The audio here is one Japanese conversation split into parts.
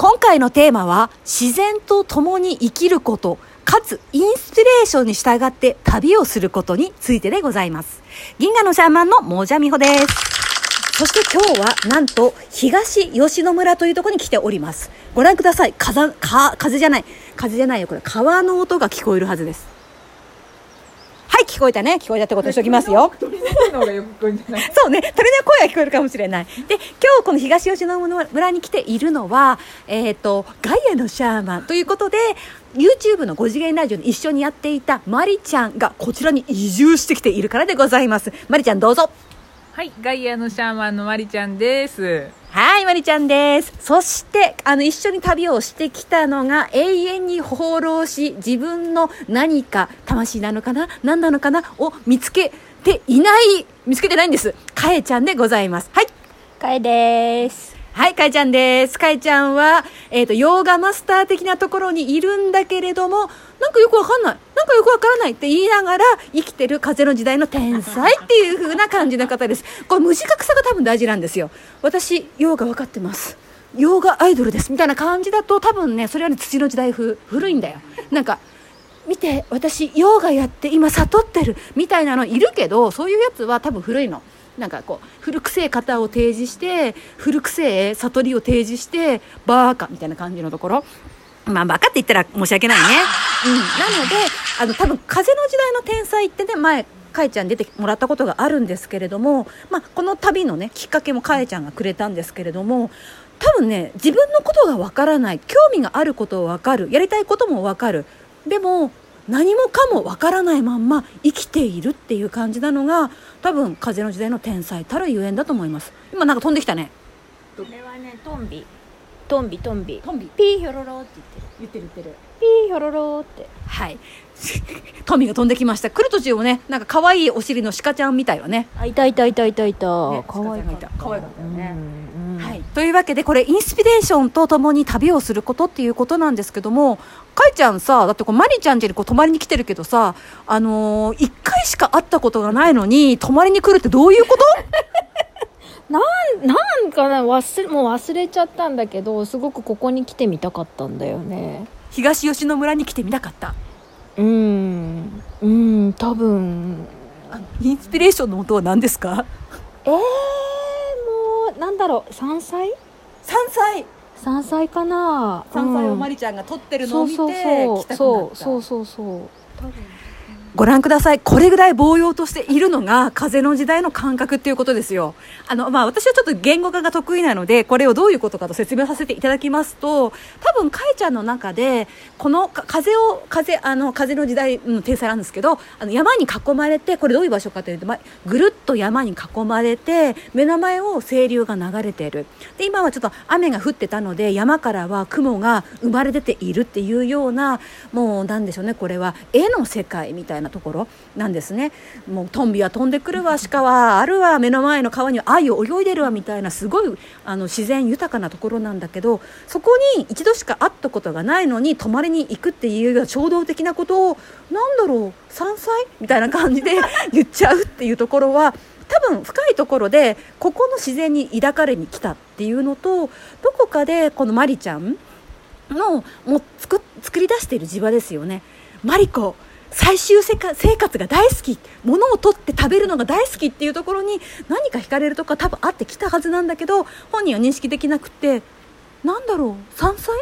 今回のテーマは自然と共に生きることかつインスピレーションに従って旅をすることについてでございます。銀河のシャーマンのモジャミホです。そして今日はなんと東吉野村というところに来ております。ご覧ください。風か風じゃない。風じゃないよこれ。川の音が聞こえるはずです。聞こえたね聞こえたってことにしときますよ鳥の方がよく聞こえるんじゃない？そうね、鳥の声が聞こえるかもしれない。で、今日この東吉野村に来ているのは、えっ、と、ガイアのシャーマンということで、YouTube の5次元ラジオに一緒にやっていたマリちゃんがこちらに移住してきているからでございます。マリちゃんどうぞ。はいガイアのシャーマンのマリちゃんですはい、まりちゃんです。そして、あの、一緒に旅をしてきたのが、永遠に放浪し、自分の何か、魂なのかな？何なのかな？を見つけていない、見つけてないんです。かえちゃんでございます。はい。かえです。はい、かえちゃんです。かえちゃんは、えっ、と、ヨーガマスター的なところにいるんだけれども、なんかよくわかんない。なんかよくわからないって言いながら、生きてる風の時代の天才っていう風な感じの方です。これ、無自覚さが多分大事なんですよ。私、ヨーガわかってます。ヨーガアイドルです。みたいな感じだと、多分ね、それはね、土の時代風、古いんだよ。なんか、見て、私、ヨーガやって今悟ってる。みたいなのいるけど、そういうやつは多分古いの。なんかこう古くせえ型を提示して古くせえ悟りを提示してバーカみたいな感じのところ。まあバカって言ったら申し訳ないね、うん、なのであの多分風の時代の天才ってね前かえちゃん出てもらったことがあるんですけれども、まあ、この旅のねきっかけもかえちゃんがくれたんですけれども多分ね自分のことがわからない興味があることをわかるやりたいこともわかる。でも何もかもわからないまんま生きているっていう感じなのが多分風の時代の天才たるゆえんだと思います今なんか飛んできたねこれはね、トンビ。トンビ、トンビ。トンビピーヒョロロって言ってる。言ってる言ってるピーヒョロロって。はい トミが飛んできました。来る途中もねなんか可愛いお尻の鹿ちゃんみたいわね。あ、いたいたいたいたいた。ねかわいかった。可愛かったよね。はい、というわけでこれインスピレーションとともに旅をすることっていうことなんですけどもかいちゃんさだってこうマリちゃん家にこう泊まりに来てるけどさあのー、1回しか会ったことがないのに泊まりに来るってどういうこと？なん、なんかな、忘れ、もう忘れちゃったんだけど、すごくここに来てみたかったんだよね。東吉野村に来てみたかったうん。うん、多分。インスピレーションの元は何ですか？えー、もう、なんだろう、山菜？山菜山菜かな山菜をマりリちゃんが撮ってるのを見てそうそう来たくなそう。そうそうそうそう。多分。ご覧ください。これぐらい棒葉としているのが風の時代の感覚っていうことですよ。あの、まあ私はちょっと言語化が得意なので、これをどういうことかと説明させていただきますと、多分かえちゃんの中で、この風を、風、あの、風の時代の天才なんですけど、あの山に囲まれて、これどういう場所かというと、まあ、ぐるっと山に囲まれて、目の前を清流が流れている。で、今はちょっと雨が降ってたので、山からは雲が生まれ出ているっていうような、もうなんでしょうね、これは絵の世界みたいななところなんですね。もうトンビは飛んでくるわ、鹿はあるわ、目の前の川には愛を泳いでるわみたいな、すごいあの自然豊かなところなんだけど、そこに一度しか会ったことがないのに、泊まりに行くっていうような衝動的なことを、なんだろう、山菜みたいな感じで 言っちゃうっていうところは、多分深いところでここの自然に抱かれに来たっていうのとどこかでこのマリちゃんのもう作作り出している地場ですよねマリコ最終生活生活が大好き物を取って食べるのが大好きっていうところに何か惹かれるとか多分あってきたはずなんだけど本人は認識できなくてなんだろう山菜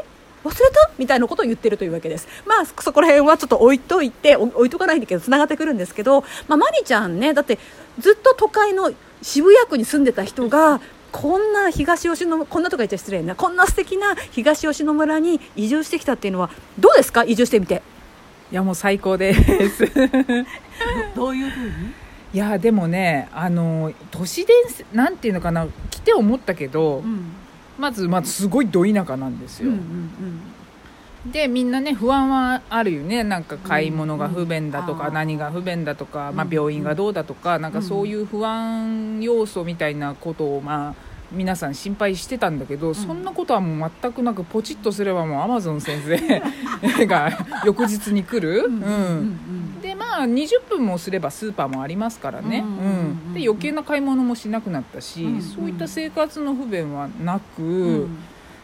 忘れたみたいなことを言ってるというわけです。まあ、そこら辺はちょっと置いといて、置いとかないんだけど、繋がってくるんですけど、まあ、マリちゃんね、だって、ずっと都会の渋谷区に住んでた人が、こんな東吉野、こんなとか言っちゃ失礼な、こんな素敵な東吉野村に移住してきたっていうのは、どうですか？移住してみて。いやもう最高です。どういうふうに？いやでもねあの都市伝説なんていうのかな来て思ったけど、うん。まずまずすごいど田舎なんですよ、うんうんでみんなね不安はあるよね。なんか買い物が不便だとか、うん。何が不便だとか、まあうん、病院がどうだとか、なんかそういう不安要素みたいなことをまあ皆さん心配してたんだけど、そんなことはもう全くなくポチッとすればもうアマゾン先生 が翌日に来る、うんうんでまあ20分もすればスーパーもありますからね、うんうんうんうんで余計な買い物もしなくなったし、うんうんそういった生活の不便はなく、うん。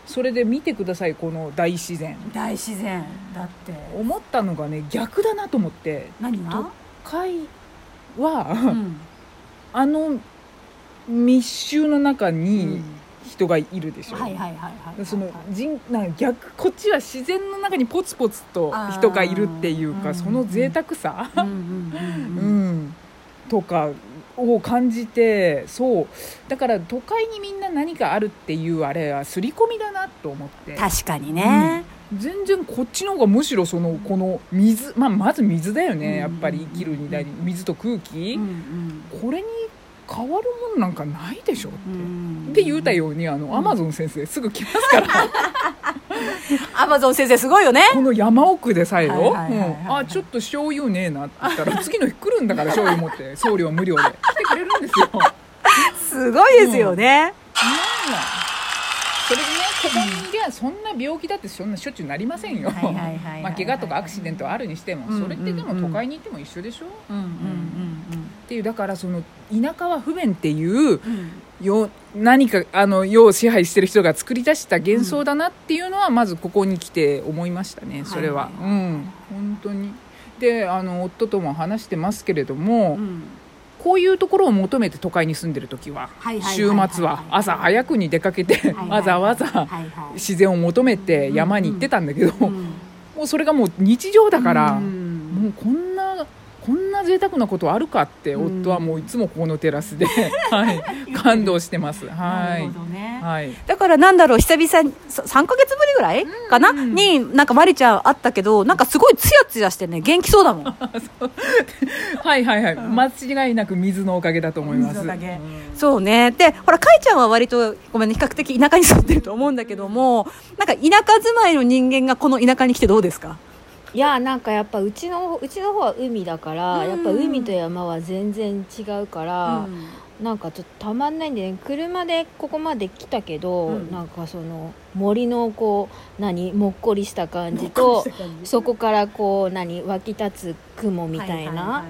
そそれで見てくださいこの大自然。大自然。だって。思ったのがね逆だなと思って。何が？都会は、うん。あの密集の中うにん。人がいるでしょ、はいはいはいはいはいその人なんか逆こっちは自然の中にポツポツと人がいるっていうかその贅沢さ、うんうんうんううん。ん、とかを感じてそう。だから都会にみんな何かあるっていうあれは刷り込みだなと思って。確かにね、全然こっちの方がむしろそのこの水、まあ、まず水だよね。やっぱり生きるに大水と空気、うん。これに変わるものなんかないでしょって。うん。って言うたようにあの、アマゾン先生すぐ来ますから。アマゾン先生すごいよね。この山奥でさえよ、あちょっと醤油ねえなって言ったら次の日来るんだから醤油持って。送料無料で。来てくれるんですよ。すごいですよね、なん。なんそれでねここにそんな病気だってそんなしょっちゅうなりませんよ。まあ怪我とかアクシデントはあるにしてもうんそれってでもうん都会に行っても一緒でしょ、うんうんっていうだからその田舎は不便っていううん。うんよ何かあの世を支配してる人が作り出した幻想だなっていうのはまずここに来て思いましたねそれは、はいうん。本当に。であの夫とも話してますけれども、うん。こういうところを求めて都会に住んでる時は週はい末は朝早くに出かけてはいはい わざわざ自然を求めて山に行ってたんだけど、うん。もうそれがもう日常だから、うん。もうこんなな贅沢なことあるかってうん夫はもういつもここのテラスで、はい、感動してます。なはいね。はい。だからなんだろう久々にさ3ヶ月ぶりぐらいかな、うんになんかマリちゃん会ったけどなんかすごいツヤツヤしてね 元気そうだもん。はいはいはい、間違いなく水のおかげだと思います。水のおかげ。うん。そうね。でほらかいちゃんは割とごめんね比較的田舎に住んでると思うんだけどもなんか田舎住まいの人間がこの田舎に来てどうですか？いやなんかやっぱうちのうちの方は海だから、うん。やっぱ海と山は全然違うから、なんかちょっとたまんないんでね車でここまで来たけど、うん。なんかその森のこう何もっこりした感じとそこからこう何湧き立つ雲みたいな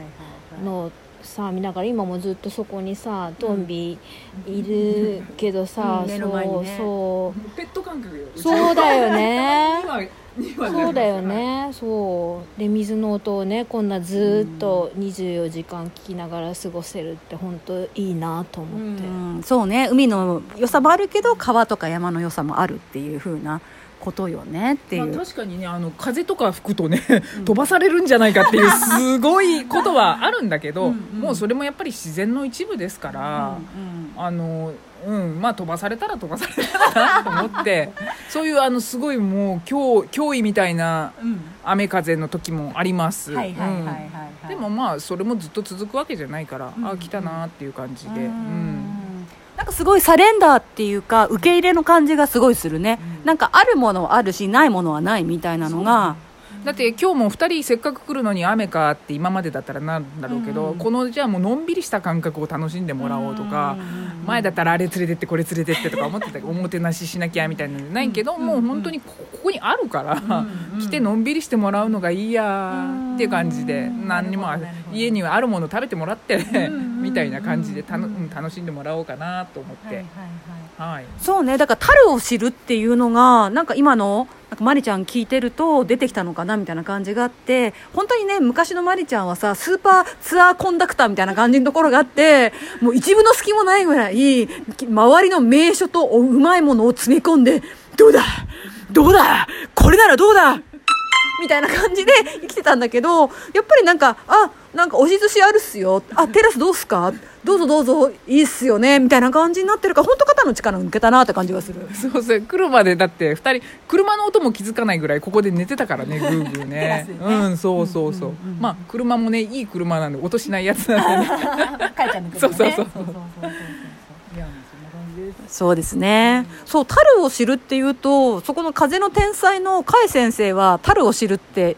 のをさ見ながら今もずっとそこにさトンビいるけどさ、うん。目の前にね。そうペット感覚よ。そうそうだよね今今そうだよ。ね。そう。で水の音をねこんなずーっと24時間聞きながら過ごせるって本当いいなと思って、うん。そうね。海の良さもあるけど川とか山の良さもあるっていう風なことよねっていう、まあ、確かにねあの風とか吹くとね、飛ばされるんじゃないかっていうすごいことはあるんだけどうん。うんもうそれもやっぱり自然の一部ですから、あのうんまあ飛ばされたら飛ばされたらなと思って そういうあのすごいもう脅脅威みたいなうん。うん雨風の時もあります、でもまあそれもずっと続くわけじゃないから、うん。あ来たなっていう感じで、ううんん。なんかすごいサレンダーっていうか受け入れの感じがすごいするね、うんなんかあるものはあるしないものはないみたいなのがだって今日も2人せっかく来るのに雨かって今までだったらなるんだろうけど、うん。このじゃあもうのんびりした感覚を楽しんでもらおうとか、うん。前だったらあれ連れてってこれ連れてってとか思ってたけど おもてなししなきゃみたいなのないけど、うんもう本当にこここにあるから、うん来てのんびりしてもらうのがいいやっていう感じで、うん何にも家にはあるもの食べてもらって、んみたいな感じでたの、楽しんでもらおうかなと思って、はい。そうね。だから樽を知るっていうのがなんか今のなんかマリちゃん聞いてると出てきたのかなみたいな感じがあって本当にね昔のマリちゃんはさスーパーツアーコンダクターみたいな感じのところがあってもう一分の隙もないぐらい周りの名所とうまいものを詰め込んでどうだ？どうだ？これならどうだ？みたいな感じで生きてたんだけどやっぱりなんかあなんか押し寿司あるっすよ。あテラスどうすか？どうぞどうぞいいっすよね。みたいな感じになってるから本当肩の力抜けたなって感じがする。そうそう。来るまでだって2人車の音も気づかないぐらいここで寝てたからねグーグーね。ね。うんそうそうそう,、うんうんうんまあ車もねいい車なんで音しないやつなんでね。かいちゃん抜そうそうそう。そうそうそんな感じですそうですね。そう樽を知るっていうとそこの風の天才の甲斐先生は樽を知るって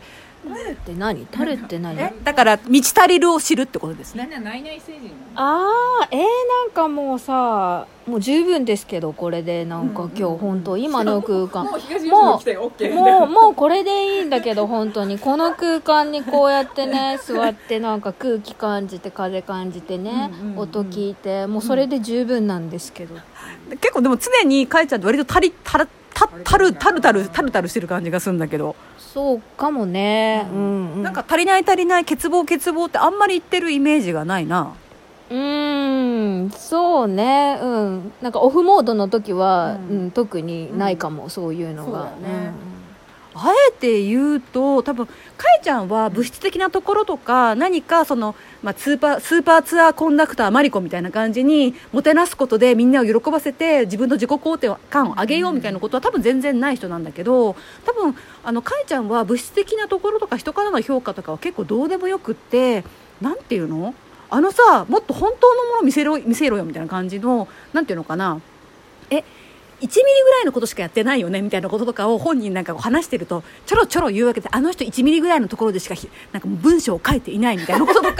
樽って何？樽って何？え？だから満ち足りるを知るってことですね。みんな内々成人ああえー、なんかもうさもう十分ですけどこれで。なんか今日本当今の空間。もう東吉野来て OK もうもうこれでいいんだけど 本当に。この空間にこうやってね 座ってなんか空気感じて風感じてね、うんうんうん音聞いてもうそれで十分なんですけど、結構でも常にかいちゃんって割と足り足らたたるたるたるたるたるしてる感じがするんだけど、そうかもね。うん、うん、なんか足りない足りない欠乏欠乏ってあんまり言ってるイメージがないな。うーんそうね。うん。なんかオフモードの時は、ううんん特にないかも、そういうのが。そうだよねあえて言うと多分かえちゃんは物質的なところとか何かその、まあ、スーパースーパーツアーコンダクターマリコみたいな感じにもてなすことでみんなを喜ばせて自分の自己肯定感を上げようみたいなことは多分全然ない人なんだけど多分あのかえちゃんは物質的なところとか人からの評価とかは結構どうでもよくってなんていうの？あのさもっと本当のもの見せろ見せろよみたいな感じのなんていうのかな？え1ミリぐらいのことしかやってないよねみたいなこととかを本人なんか話してるとちょろちょろ言うわけであの人1ミリぐらいのところでしかなんか文章を書いていないみたいなこととか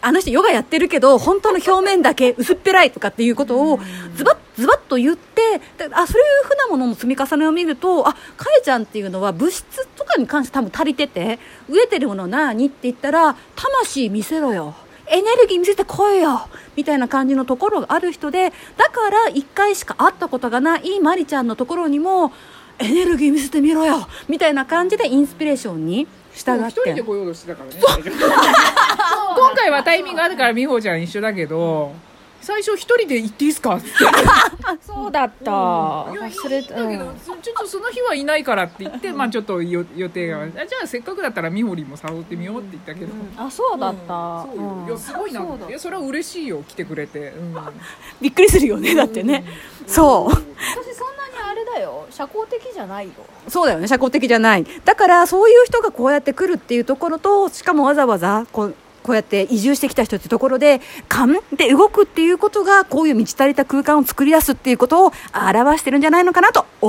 あの人ヨガやってるけど本当の表面だけ薄っぺらいとかっていうことをズバッズバッと言ってあそういうふうなものの積み重ねを見るとあかえちゃんっていうのは物質とかに関して多分足りてて飢えてるもの何って言ったら魂見せろよ。エネルギー見せてこいよみたいな感じのところがある人でだから1回しか会ったことがないマリちゃんのところにもエネルギー見せてみろよみたいな感じでインスピレーションに従っ一人でて来ようとしてたからね。今回はタイミングあるから美穂ちゃん一緒だけど最初一人で行っていいですか？っ てそうだった、いや忘れた、だけど、うんそちょっとその日はいないからって言って、まあちょっとよ予定が。あじゃあせっかくだったら美穂にも誘ってみようって言ったけど、あそうだった、そうよ。うん。いやすごいな。いやそれは嬉しいよ来てくれて、うん。びっくりするよねだってね。そう。私そんなにあれだよ。社交的じゃないよ。そうだよね。社交的じゃない。だからそういう人がこうやって来るっていうところとしかもわざわざこうこうやって移住してきた人ってところで勘で動くっていうことがこういう満ち足りた空間を作り出すっていうことを表してるんじゃないのかなと思う。